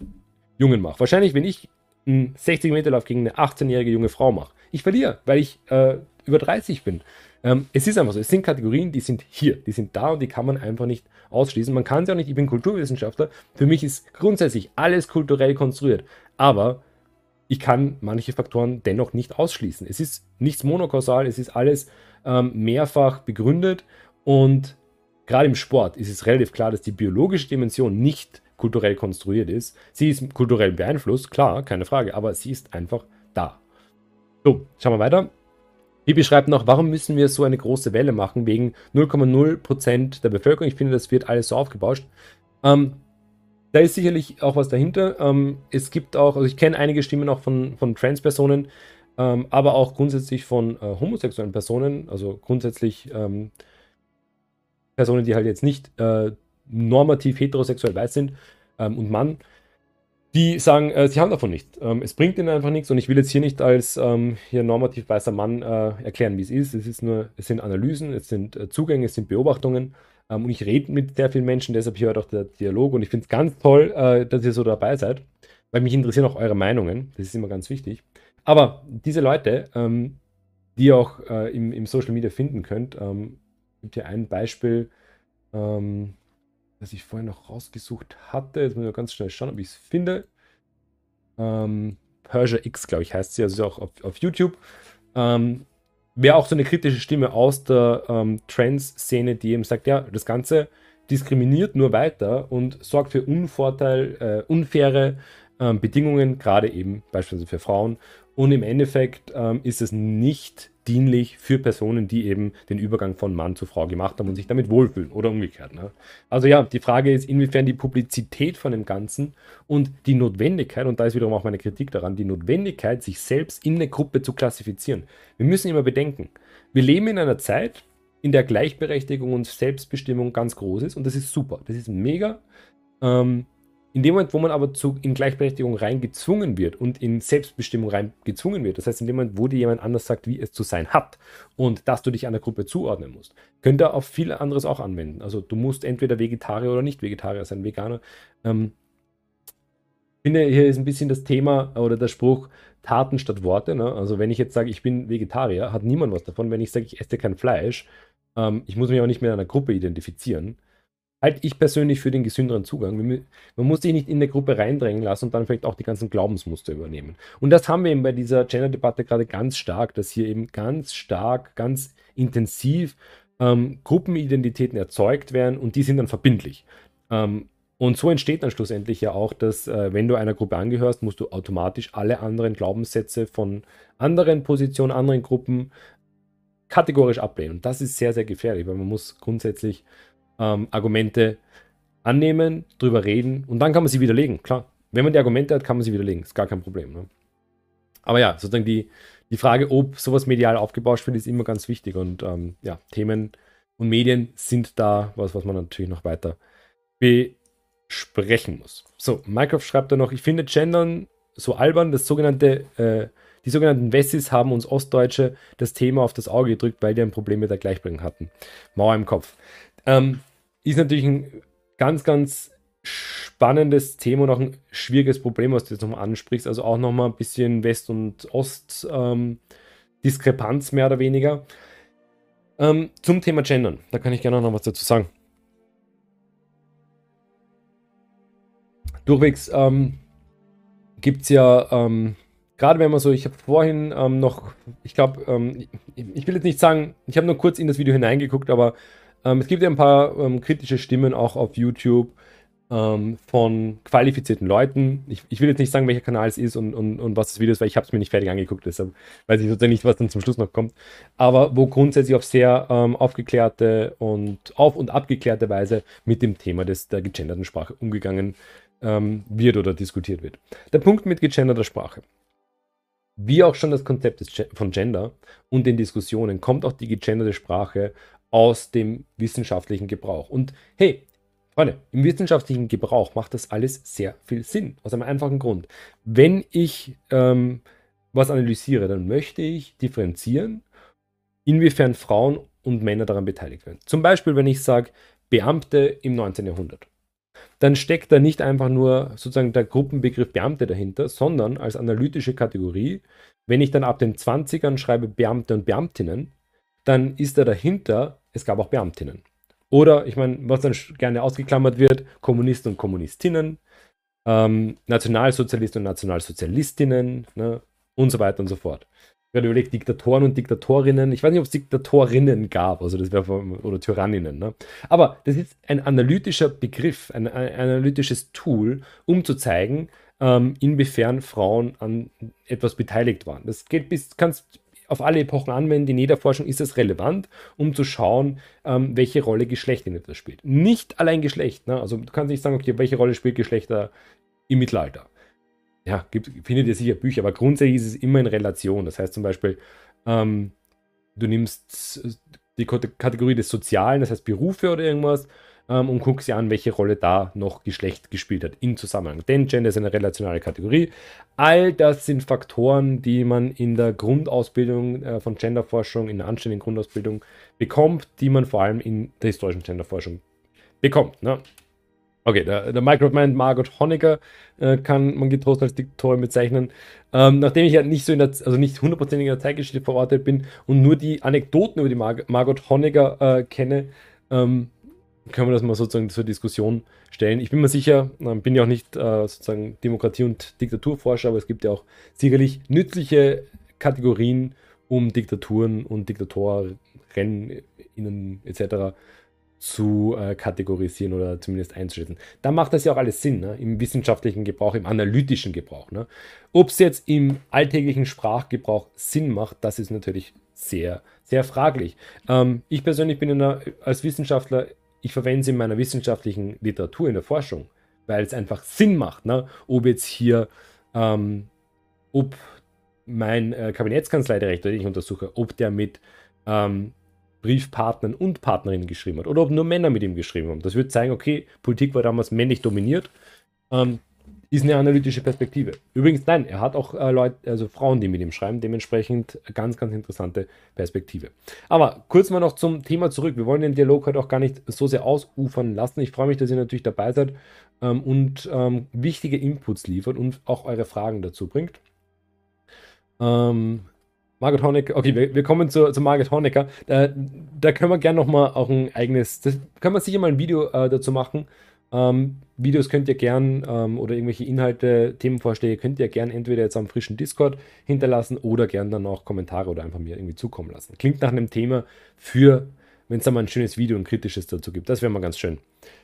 Jungen mache, wahrscheinlich, wenn ich einen 60 Meter Lauf gegen eine 18-jährige junge Frau mache, ich verliere, weil ich äh, über 30 bin. Ähm, es ist einfach so, es sind Kategorien, die sind hier, die sind da und die kann man einfach nicht ausschließen. Man kann sie auch nicht, ich bin Kulturwissenschaftler, für mich ist grundsätzlich alles kulturell konstruiert. Aber ich kann manche Faktoren dennoch nicht ausschließen. Es ist nichts monokausal, es ist alles ähm, mehrfach begründet und gerade im Sport ist es relativ klar, dass die biologische Dimension nicht kulturell konstruiert ist. Sie ist kulturell beeinflusst, klar, keine Frage, aber sie ist einfach da. So, schauen wir weiter. Bibi schreibt noch, warum müssen wir so eine große Welle machen wegen 0,0% der Bevölkerung? Ich finde, das wird alles so aufgebauscht. Ähm, da ist sicherlich auch was dahinter. Ähm, es gibt auch, also ich kenne einige Stimmen auch von, von Trans-Personen. ähm, aber auch grundsätzlich von äh, homosexuellen Personen, also grundsätzlich ähm, Personen, die halt jetzt nicht äh, normativ heterosexuell weiß sind ähm, und Mann, die sagen, äh, sie haben davon nichts. Ähm, es bringt ihnen einfach nichts und ich will jetzt hier nicht als ähm, hier normativ weißer Mann äh, erklären, wie es ist. Es ist nur, es sind Analysen, es sind äh, Zugänge, es sind Beobachtungen ähm, und ich rede mit sehr vielen Menschen, deshalb hier auch der Dialog und ich finde es ganz toll, äh, dass ihr so dabei seid, weil mich interessieren auch eure Meinungen. Das ist immer ganz wichtig. Aber diese Leute, ähm, die ihr auch äh, im, im, Social Media finden könnt, ähm, gibt hier ein Beispiel. Ähm, das ich vorhin noch rausgesucht hatte. Jetzt muss ich ganz schnell schauen, ob ich es finde. Ähm, Persia X, glaube ich, heißt sie, also auch auf, auf YouTube. Ähm, Wäre auch so eine kritische Stimme aus der ähm, Trans-Szene, die eben sagt, ja, das Ganze diskriminiert nur weiter und sorgt für Unvorteil, äh, unfaire ähm, Bedingungen, gerade eben beispielsweise für Frauen. Und im Endeffekt ähm, ist es nicht dienlich für Personen, die eben den Übergang von Mann zu Frau gemacht haben und sich damit wohlfühlen oder umgekehrt. Ne? Also ja, die Frage ist, inwiefern die Publizität von dem Ganzen und die Notwendigkeit, und da ist wiederum auch meine Kritik daran, die Notwendigkeit, sich selbst in eine Gruppe zu klassifizieren. Wir müssen immer bedenken, wir leben in einer Zeit, in der Gleichberechtigung und Selbstbestimmung ganz groß ist und das ist super, das ist mega. Ähm, in dem Moment, wo man aber zu, in Gleichberechtigung reingezwungen wird und in Selbstbestimmung reingezwungen wird, das heißt, in dem Moment, wo dir jemand anders sagt, wie es zu sein hat und dass du dich einer Gruppe zuordnen musst, könnt ihr auf viel anderes auch anwenden. Also du musst entweder Vegetarier oder nicht Vegetarier sein, Veganer. Ähm, ich finde, hier ist ein bisschen das Thema oder der Spruch Taten statt Worte. Ne? Also wenn ich jetzt sage, ich bin Vegetarier, hat niemand was davon. Wenn ich sage, ich esse kein Fleisch, ähm, ich muss mich auch nicht mehr in einer Gruppe identifizieren halte ich persönlich für den gesünderen Zugang. Man muss sich nicht in eine Gruppe reindrängen lassen und dann vielleicht auch die ganzen Glaubensmuster übernehmen. Und das haben wir eben bei dieser Gender-Debatte gerade ganz stark, dass hier eben ganz stark, ganz intensiv ähm, Gruppenidentitäten erzeugt werden und die sind dann verbindlich. Ähm, und so entsteht dann schlussendlich ja auch, dass äh, wenn du einer Gruppe angehörst, musst du automatisch alle anderen Glaubenssätze von anderen Positionen, anderen Gruppen kategorisch ablehnen. Und das ist sehr, sehr gefährlich, weil man muss grundsätzlich ähm, Argumente annehmen, drüber reden und dann kann man sie widerlegen. Klar, wenn man die Argumente hat, kann man sie widerlegen. Ist gar kein Problem. Ne? Aber ja, sozusagen die, die Frage, ob sowas medial aufgebauscht wird, ist immer ganz wichtig. Und ähm, ja, Themen und Medien sind da was, was man natürlich noch weiter besprechen muss. So, Minecraft schreibt da noch, ich finde Gendern so albern, das sogenannte, äh, die sogenannten Wessis haben uns Ostdeutsche das Thema auf das Auge gedrückt, weil die ein Problem mit der Gleichbringung hatten. Mauer im Kopf. Ähm, ist natürlich ein ganz, ganz spannendes Thema und auch ein schwieriges Problem, was du jetzt nochmal ansprichst. Also auch nochmal ein bisschen West- und Ost-Diskrepanz ähm, mehr oder weniger. Ähm, zum Thema Gendern, da kann ich gerne noch was dazu sagen. Durchwegs ähm, gibt es ja, ähm, gerade wenn man so, ich habe vorhin ähm, noch, ich glaube, ähm, ich, ich will jetzt nicht sagen, ich habe nur kurz in das Video hineingeguckt, aber ähm, es gibt ja ein paar ähm, kritische Stimmen auch auf YouTube ähm, von qualifizierten Leuten. Ich, ich, will jetzt nicht sagen, welcher Kanal es ist und, und, und was das Video ist, weil ich habe es mir nicht fertig angeguckt, deshalb weiß ich sozusagen nicht, was dann zum Schluss noch kommt. Aber wo grundsätzlich auf sehr ähm, aufgeklärte und auf- und abgeklärte Weise mit dem Thema des, der gegenderten Sprache umgegangen ähm, wird oder diskutiert wird. Der Punkt mit gegenderter Sprache wie auch schon das Konzept von Gender und den Diskussionen kommt auch die gegenderte Sprache aus dem wissenschaftlichen Gebrauch. Und hey, Freunde, im wissenschaftlichen Gebrauch macht das alles sehr viel Sinn. Aus einem einfachen Grund. Wenn ich ähm, was analysiere, dann möchte ich differenzieren, inwiefern Frauen und Männer daran beteiligt werden. Zum Beispiel, wenn ich sage, Beamte im 19. Jahrhundert. Dann steckt da nicht einfach nur sozusagen der Gruppenbegriff Beamte dahinter, sondern als analytische Kategorie, wenn ich dann ab den 20ern schreibe Beamte und Beamtinnen, dann ist da dahinter, es gab auch Beamtinnen. Oder, ich meine, was dann gerne ausgeklammert wird, Kommunisten und Kommunistinnen, ähm, Nationalsozialisten und Nationalsozialistinnen ne, und so weiter und so fort. Ich werde überlegt, Diktatoren und Diktatorinnen. Ich weiß nicht, ob es Diktatorinnen gab, also das wäre oder Tyranninnen. Ne? Aber das ist ein analytischer Begriff, ein, ein analytisches Tool, um zu zeigen, ähm, inwiefern Frauen an etwas beteiligt waren. Das geht bis, kannst auf alle Epochen anwenden. In jeder Forschung ist es relevant, um zu schauen, ähm, welche Rolle Geschlecht in etwas spielt. Nicht allein Geschlecht. Ne? Also du kannst nicht sagen, okay, welche Rolle spielt Geschlechter im Mittelalter. ja, gibt, findet ihr sicher Bücher, aber grundsätzlich ist es immer in Relation. Das heißt zum Beispiel, ähm, du nimmst die Kategorie des Sozialen, das heißt Berufe oder irgendwas, ähm, und guckst dir an, welche Rolle da noch Geschlecht gespielt hat im Zusammenhang. Denn Gender ist eine relationale Kategorie. All das sind Faktoren, die man in der Grundausbildung äh, von Genderforschung, in der anständigen Grundausbildung bekommt, die man vor allem in der historischen Genderforschung bekommt. Ne? Okay, der, der Microman Margot Honecker äh, kann man getrost als Diktorin bezeichnen. Ähm, nachdem ich ja nicht so in der, also nicht hundertprozentig in der Zeitgeschichte verortet bin und nur die Anekdoten über die Mar Margot Honecker äh, kenne, ähm, können wir das mal sozusagen zur Diskussion stellen. Ich bin mir sicher, äh, bin ja auch nicht äh, sozusagen Demokratie- und Diktaturforscher, aber es gibt ja auch sicherlich nützliche Kategorien, um Diktaturen und Diktatoren, Rennen etc zu äh, kategorisieren oder zumindest einzuschätzen. Da macht das ja auch alles Sinn, ne? im wissenschaftlichen Gebrauch, im analytischen Gebrauch. Ne? Ob es jetzt im alltäglichen Sprachgebrauch Sinn macht, das ist natürlich sehr, sehr fraglich. Ähm, ich persönlich bin einer, als Wissenschaftler, ich verwende es in meiner wissenschaftlichen Literatur, in der Forschung, weil es einfach Sinn macht, ne? ob jetzt hier, ähm, ob mein äh, Kabinettskanzleidirektor, den ich untersuche, ob der mit ähm, Briefpartnern und Partnerinnen geschrieben hat oder ob nur Männer mit ihm geschrieben haben. Das würde zeigen, okay, Politik war damals männlich dominiert. Ähm, ist eine analytische Perspektive. Übrigens, nein, er hat auch äh, Leute, also Frauen, die mit ihm schreiben, dementsprechend ganz, ganz interessante Perspektive. Aber kurz mal noch zum Thema zurück. Wir wollen den Dialog heute auch gar nicht so sehr ausufern lassen. Ich freue mich, dass ihr natürlich dabei seid ähm, und ähm, wichtige Inputs liefert und auch eure Fragen dazu bringt. Ähm, Margaret Honecker, okay, wir, wir kommen zu, zu Margaret Honecker. Da, da können wir gerne nochmal auch ein eigenes, das können wir sicher mal ein Video äh, dazu machen. Ähm, Videos könnt ihr gern ähm, oder irgendwelche Inhalte, Themenvorschläge könnt ihr gern entweder jetzt am frischen Discord hinterlassen oder gern dann auch Kommentare oder einfach mir irgendwie zukommen lassen. Klingt nach einem Thema für, wenn es da mal ein schönes Video und kritisches dazu gibt. Das wäre mal ganz schön.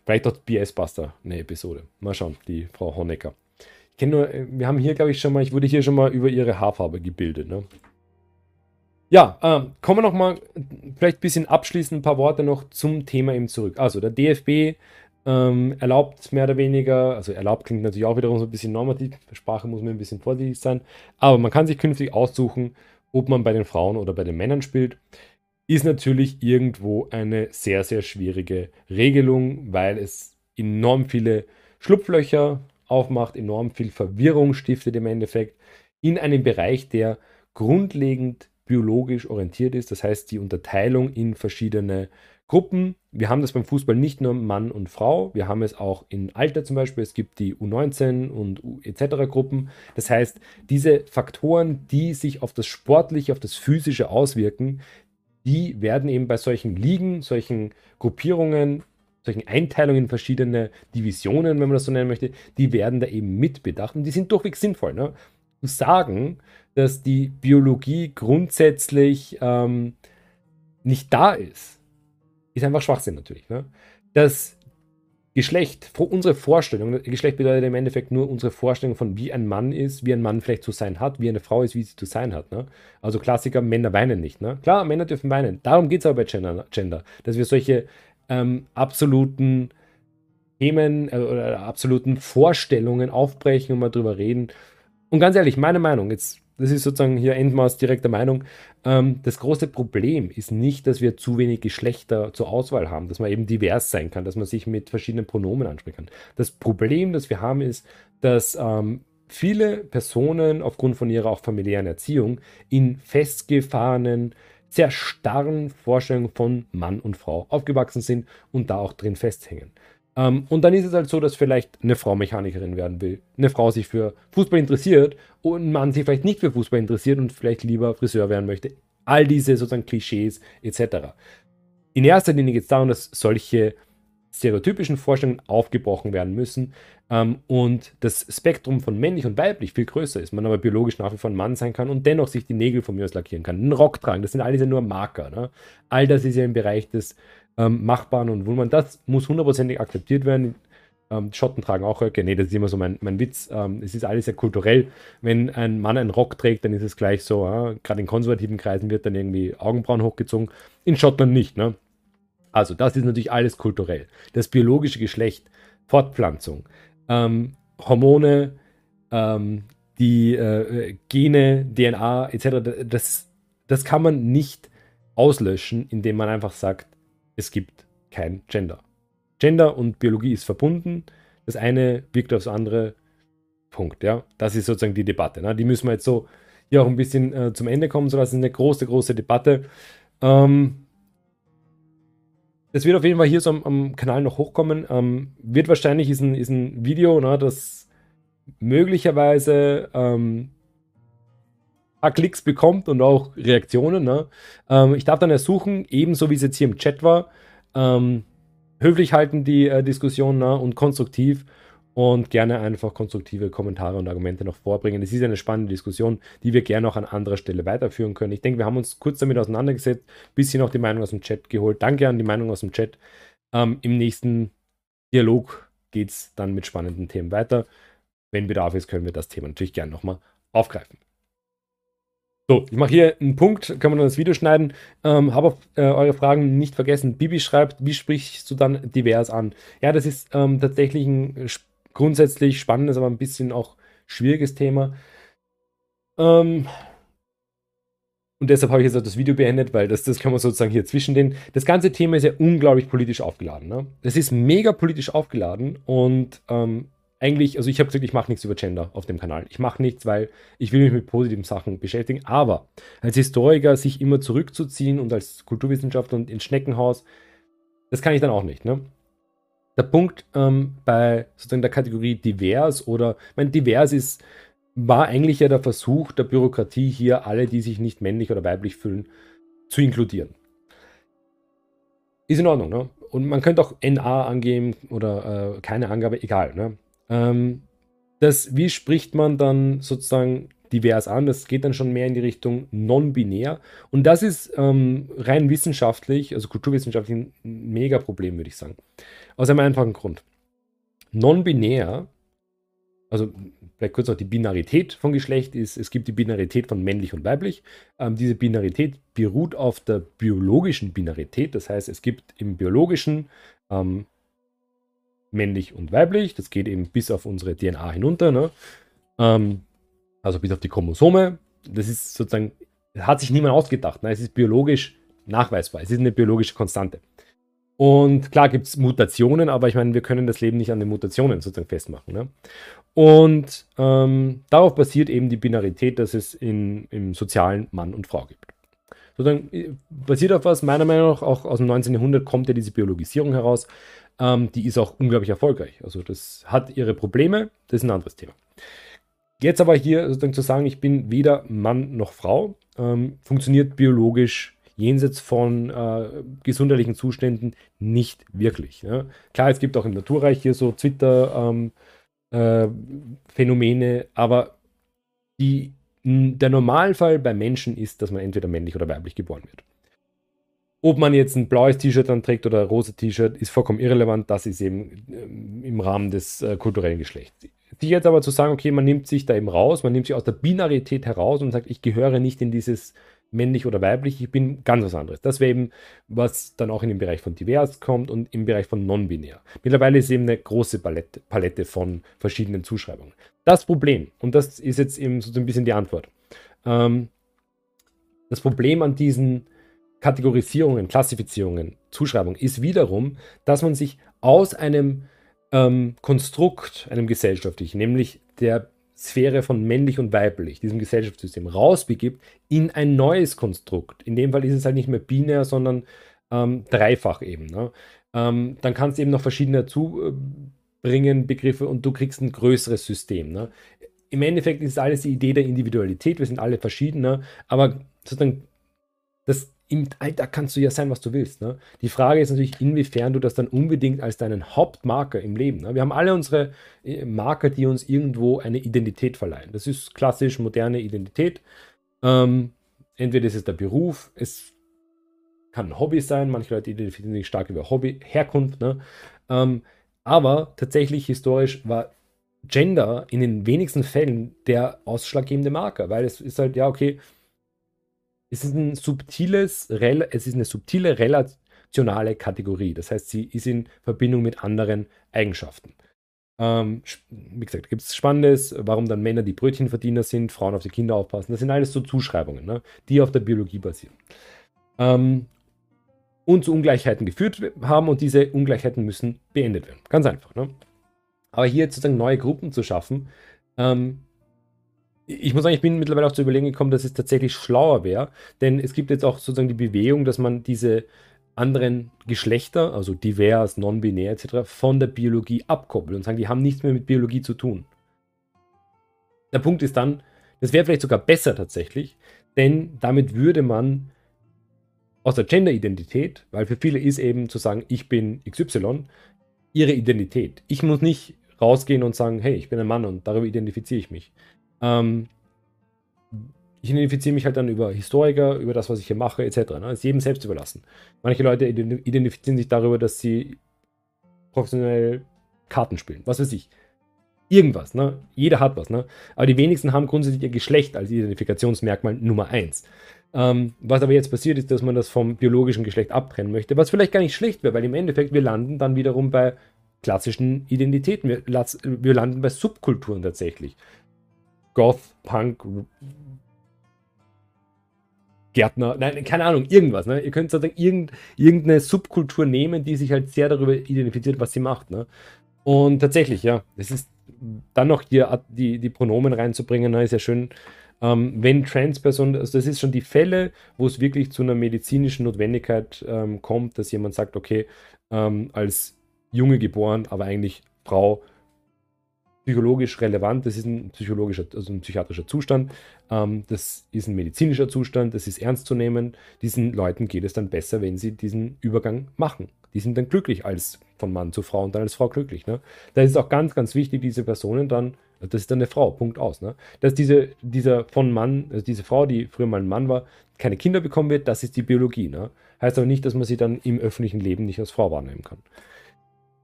Vielleicht auch BS-Buster eine Episode. Mal schauen, die Frau Honecker. Ich kenne nur, äh, wir haben hier, glaube ich, schon mal, ich wurde hier schon mal über ihre Haarfarbe gebildet. Ne? Ja, ähm, kommen wir noch mal vielleicht ein bisschen abschließend ein paar Worte noch zum Thema eben zurück. Also der DFB ähm, erlaubt mehr oder weniger, also erlaubt klingt natürlich auch wiederum so ein bisschen normativ, Sprache muss man ein bisschen vorsichtig sein, aber man kann sich künftig aussuchen, ob man bei den Frauen oder bei den Männern spielt. Ist natürlich irgendwo eine sehr, sehr schwierige Regelung, weil es enorm viele Schlupflöcher aufmacht, enorm viel Verwirrung stiftet im Endeffekt in einem Bereich, der grundlegend biologisch orientiert ist. Das heißt, die Unterteilung in verschiedene Gruppen. Wir haben das beim Fußball nicht nur Mann und Frau, wir haben es auch in Alter zum Beispiel. Es gibt die U19 und etc. Gruppen. Das heißt, diese Faktoren, die sich auf das Sportliche, auf das Physische auswirken, die werden eben bei solchen Ligen, solchen Gruppierungen, solchen Einteilungen in verschiedene Divisionen, wenn man das so nennen möchte, die werden da eben mitbedacht und die sind durchweg sinnvoll. Ne? Zu sagen, dass die Biologie grundsätzlich ähm, nicht da ist, ist einfach Schwachsinn natürlich. Ne? Das Geschlecht, unsere Vorstellung, Geschlecht bedeutet im Endeffekt nur unsere Vorstellung von wie ein Mann ist, wie ein Mann vielleicht zu sein hat, wie eine Frau ist, wie sie zu sein hat. Ne? Also Klassiker, Männer weinen nicht. Ne? Klar, Männer dürfen weinen. Darum geht es aber bei Gender, Gender, dass wir solche ähm, absoluten Themen äh, oder absoluten Vorstellungen aufbrechen und mal drüber reden. Und ganz ehrlich, meine Meinung, jetzt das ist sozusagen hier Endmaß direkter Meinung. Ähm, das große Problem ist nicht, dass wir zu wenig Geschlechter zur Auswahl haben, dass man eben divers sein kann, dass man sich mit verschiedenen Pronomen ansprechen kann. Das Problem, das wir haben, ist, dass ähm, viele Personen aufgrund von ihrer auch familiären Erziehung in festgefahrenen, sehr starren Vorstellungen von Mann und Frau aufgewachsen sind und da auch drin festhängen. Ähm, und dann ist es halt so, dass vielleicht eine Frau Mechanikerin werden will, eine Frau sich für Fußball interessiert und ein Mann sich vielleicht nicht für Fußball interessiert und vielleicht lieber Friseur werden möchte. All diese sozusagen Klischees etc. In erster Linie geht es darum, dass solche stereotypischen Vorstellungen aufgebrochen werden müssen ähm, und das Spektrum von männlich und weiblich viel größer ist. Man aber biologisch nach wie vor ein Mann sein kann und dennoch sich die Nägel von mir aus lackieren kann, einen Rock tragen, das sind alles ja nur Marker. Ne? All das ist ja im Bereich des ähm, Machbaren und Wohlmann. Das muss hundertprozentig akzeptiert werden. Ähm, Schotten tragen auch Röcke. Nee, das ist immer so mein, mein Witz. Ähm, es ist alles sehr kulturell. Wenn ein Mann einen Rock trägt, dann ist es gleich so, äh, gerade in konservativen Kreisen wird dann irgendwie Augenbrauen hochgezogen. In Schottland nicht, ne? Also, das ist natürlich alles kulturell. Das biologische Geschlecht, Fortpflanzung, ähm, Hormone, ähm, die äh, Gene, DNA etc., das, das kann man nicht auslöschen, indem man einfach sagt, es gibt kein Gender. Gender und Biologie ist verbunden. Das eine wirkt aufs andere. Punkt. Ja, das ist sozusagen die Debatte. Ne? Die müssen wir jetzt so hier auch ein bisschen äh, zum Ende kommen. So, das ist eine große, große Debatte. Ähm, das wird auf jeden Fall hier so am, am Kanal noch hochkommen. Ähm, wird wahrscheinlich ist ein, ist ein Video, ne, das möglicherweise ähm, paar Klicks bekommt und auch Reaktionen. Ne? Ähm, ich darf dann ersuchen, ebenso wie es jetzt hier im Chat war, ähm, höflich halten die äh, Diskussion ne, und konstruktiv und gerne einfach konstruktive Kommentare und Argumente noch vorbringen. Es ist eine spannende Diskussion, die wir gerne auch an anderer Stelle weiterführen können. Ich denke, wir haben uns kurz damit auseinandergesetzt, bisschen auch die Meinung aus dem Chat geholt. Danke an die Meinung aus dem Chat. Ähm, Im nächsten Dialog geht es dann mit spannenden Themen weiter. Wenn Bedarf ist, können wir das Thema natürlich gerne nochmal aufgreifen. So, ich mache hier einen Punkt, können wir dann das Video schneiden. Ähm, Habe äh, eure Fragen nicht vergessen. Bibi schreibt, wie sprichst du dann divers an? Ja, das ist ähm, tatsächlich ein grundsätzlich spannendes, aber ein bisschen auch schwieriges Thema. Ähm, und deshalb habe ich jetzt auch das Video beendet, weil das, das kann man sozusagen hier zwischen den. Das ganze Thema ist ja unglaublich politisch aufgeladen. Ne? Es ist mega politisch aufgeladen und ähm, eigentlich, also ich habe gesagt, ich mache nichts über Gender auf dem Kanal. Ich mache nichts, weil ich will mich mit positiven Sachen beschäftigen. Aber als Historiker sich immer zurückzuziehen und als Kulturwissenschaftler und ins Schneckenhaus, das kann ich dann auch nicht. Ne? Der Punkt ähm, bei sozusagen der Kategorie divers oder, ich meine, divers ist, war eigentlich ja der Versuch der Bürokratie hier, alle, die sich nicht männlich oder weiblich fühlen, zu inkludieren. Ist in Ordnung, ne? Und man könnte auch NA angeben oder äh, keine Angabe, egal, ne? Ähm, das, wie spricht man dann sozusagen divers an? Das geht dann schon mehr in die Richtung non-binär. Und das ist ähm, rein wissenschaftlich, also kulturwissenschaftlich, ein mega Problem, würde ich sagen. Aus einem einfachen Grund. Non-binär, also vielleicht kurz noch die Binarität von Geschlecht ist, es gibt die Binarität von männlich und weiblich. Ähm, diese Binarität beruht auf der biologischen Binarität. Das heißt, es gibt im biologischen ähm, männlich und weiblich. Das geht eben bis auf unsere DNA hinunter. Ne? Ähm, also bis auf die Chromosome. Das ist sozusagen, hat sich niemand ausgedacht. Ne? Es ist biologisch nachweisbar. Es ist eine biologische Konstante. Und klar gibt es Mutationen, aber ich meine, wir können das Leben nicht an den Mutationen sozusagen festmachen. Ne? Und ähm, darauf basiert eben die Binarität, dass es in, im sozialen Mann und Frau gibt. Sozusagen äh, basiert auf was, meiner Meinung nach, auch aus dem 19. Jahrhundert kommt ja diese Biologisierung heraus. Ähm, die ist auch unglaublich erfolgreich. Also das hat ihre Probleme, das ist ein anderes Thema. Jetzt aber hier sozusagen zu sagen, ich bin weder Mann noch Frau, ähm, funktioniert biologisch jenseits von äh, gesundheitlichen Zuständen nicht wirklich. Ne? Klar, es gibt auch im Naturreich hier so Twitter-Phänomene, ähm, äh, aber die, der Normalfall bei Menschen ist, dass man entweder männlich oder weiblich geboren wird. Ob man jetzt ein blaues T-Shirt dann trägt oder ein rosa T-Shirt, ist vollkommen irrelevant. Das ist eben ähm, im Rahmen des äh, kulturellen Geschlechts. Sich jetzt aber zu sagen, okay, man nimmt sich da eben raus, man nimmt sich aus der Binarität heraus und sagt, ich gehöre nicht in dieses männlich oder weiblich, ich bin ganz was anderes. Das wäre eben, was dann auch in den Bereich von divers kommt und im Bereich von non-binär. Mittlerweile ist eben eine große Palette, Palette von verschiedenen Zuschreibungen. Das Problem, und das ist jetzt eben so ein bisschen die Antwort, ähm, das Problem an diesen Kategorisierungen, Klassifizierungen, Zuschreibungen ist wiederum, dass man sich aus einem ähm, Konstrukt, einem gesellschaftlichen, nämlich der Sphäre von männlich und weiblich, diesem Gesellschaftssystem, rausbegibt in ein neues Konstrukt. In dem Fall ist es halt nicht mehr binär, sondern ähm, dreifach eben. Ne? Ähm, dann kannst du eben noch verschiedene dazu bringen, Begriffe, und du kriegst ein größeres System. Ne? Im Endeffekt ist alles die Idee der Individualität, wir sind alle verschiedene, aber sozusagen das im Alter kannst du ja sein, was du willst. Ne? Die Frage ist natürlich, inwiefern du das dann unbedingt als deinen Hauptmarker im Leben. Ne? Wir haben alle unsere äh, Marker, die uns irgendwo eine Identität verleihen. Das ist klassisch moderne Identität. Ähm, entweder ist es der Beruf, es kann ein Hobby sein, manche Leute identifizieren sich stark über Hobby, Herkunft. Ne? Ähm, aber tatsächlich historisch war Gender in den wenigsten Fällen der ausschlaggebende Marker, weil es ist halt, ja, okay, es ist ein subtiles, es ist eine subtile relationale Kategorie. Das heißt, sie ist in Verbindung mit anderen Eigenschaften. Ähm, wie gesagt, gibt es Spannendes, warum dann Männer die Brötchenverdiener sind, Frauen auf die Kinder aufpassen. Das sind alles so Zuschreibungen, ne, die auf der Biologie basieren. Ähm, und zu Ungleichheiten geführt haben und diese Ungleichheiten müssen beendet werden. Ganz einfach. Ne? Aber hier sozusagen neue Gruppen zu schaffen, ähm, ich muss sagen, ich bin mittlerweile auch zu überlegen gekommen, dass es tatsächlich schlauer wäre, denn es gibt jetzt auch sozusagen die Bewegung, dass man diese anderen Geschlechter, also divers, non-binär etc., von der Biologie abkoppelt und sagen, die haben nichts mehr mit Biologie zu tun. Der Punkt ist dann, das wäre vielleicht sogar besser tatsächlich, denn damit würde man aus der Gender-Identität, weil für viele ist eben zu sagen, ich bin XY, ihre Identität. Ich muss nicht rausgehen und sagen, hey, ich bin ein Mann und darüber identifiziere ich mich. Ähm, ich identifiziere mich halt dann über Historiker, über das, was ich hier mache, etc. Ne? Ist jedem selbst überlassen. Manche Leute identifizieren sich darüber, dass sie professionell Karten spielen. Was weiß ich. Irgendwas, ne? Jeder hat was, ne? Aber die wenigsten haben grundsätzlich ihr Geschlecht als Identifikationsmerkmal Nummer eins. Ähm, was aber jetzt passiert ist, dass man das vom biologischen Geschlecht abtrennen möchte, was vielleicht gar nicht schlecht wäre, weil im Endeffekt wir landen dann wiederum bei klassischen Identitäten. Wir, wir landen bei Subkulturen tatsächlich. Goth, Punk, Gärtner, nein, keine Ahnung, irgendwas. Ne? Ihr könnt sozusagen irgend, irgendeine Subkultur nehmen, die sich halt sehr darüber identifiziert, was sie macht. Ne? Und tatsächlich, ja, es ist dann noch hier die, die Pronomen reinzubringen, ne, ist ja schön. Ähm, wenn Transpersonen, also das ist schon die Fälle, wo es wirklich zu einer medizinischen Notwendigkeit ähm, kommt, dass jemand sagt, okay, ähm, als Junge geboren, aber eigentlich Frau, psychologisch relevant. Das ist ein psychologischer, also ein psychiatrischer Zustand. Ähm, das ist ein medizinischer Zustand. Das ist ernst zu nehmen. Diesen Leuten geht es dann besser, wenn sie diesen Übergang machen. Die sind dann glücklich als von Mann zu Frau und dann als Frau glücklich. Ne? Da ist es auch ganz, ganz wichtig, diese Personen dann, das ist dann eine Frau, Punkt aus. Ne? Dass diese, dieser von Mann, also diese Frau, die früher mal ein Mann war, keine Kinder bekommen wird, das ist die Biologie. Ne? Heißt aber nicht, dass man sie dann im öffentlichen Leben nicht als Frau wahrnehmen kann.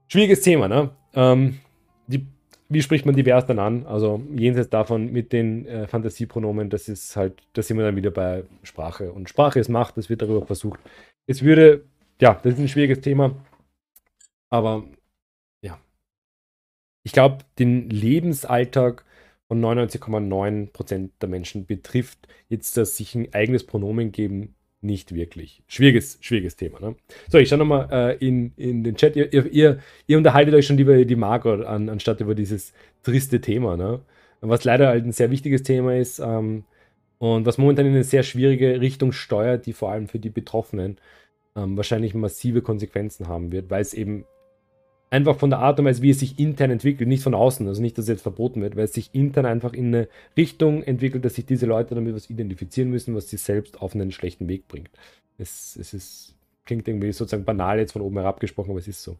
Schwieriges Thema, ne? Ähm, die wie spricht man divers dann an? Also jenseits davon mit den äh, Fantasiepronomen, das ist halt, da sind wir dann wieder bei Sprache. Und Sprache ist Macht, das wird darüber versucht. Es würde, ja, das ist ein schwieriges Thema, aber ja. Ich glaube, den Lebensalltag von 99,9% der Menschen betrifft jetzt, dass sich ein eigenes Pronomen geben nicht wirklich. Schwieriges, schwieriges Thema. Ne? So, ich schaue nochmal äh, in, in den Chat. Ihr, ihr, ihr, unterhaltet euch schon lieber die Margot an, anstatt über dieses triste Thema. Ne? Was leider halt ein sehr wichtiges Thema ist ähm, und was momentan in eine sehr schwierige Richtung steuert, die vor allem für die Betroffenen ähm, wahrscheinlich massive Konsequenzen haben wird, weil es eben einfach von der Art und Weise, wie es sich intern entwickelt, nicht von außen, also nicht, dass es jetzt verboten wird, weil es sich intern einfach in eine Richtung entwickelt, dass sich diese Leute damit was identifizieren müssen, was sie selbst auf einen schlechten Weg bringt. Es, es ist, klingt irgendwie sozusagen banal jetzt von oben herab gesprochen, aber es ist so.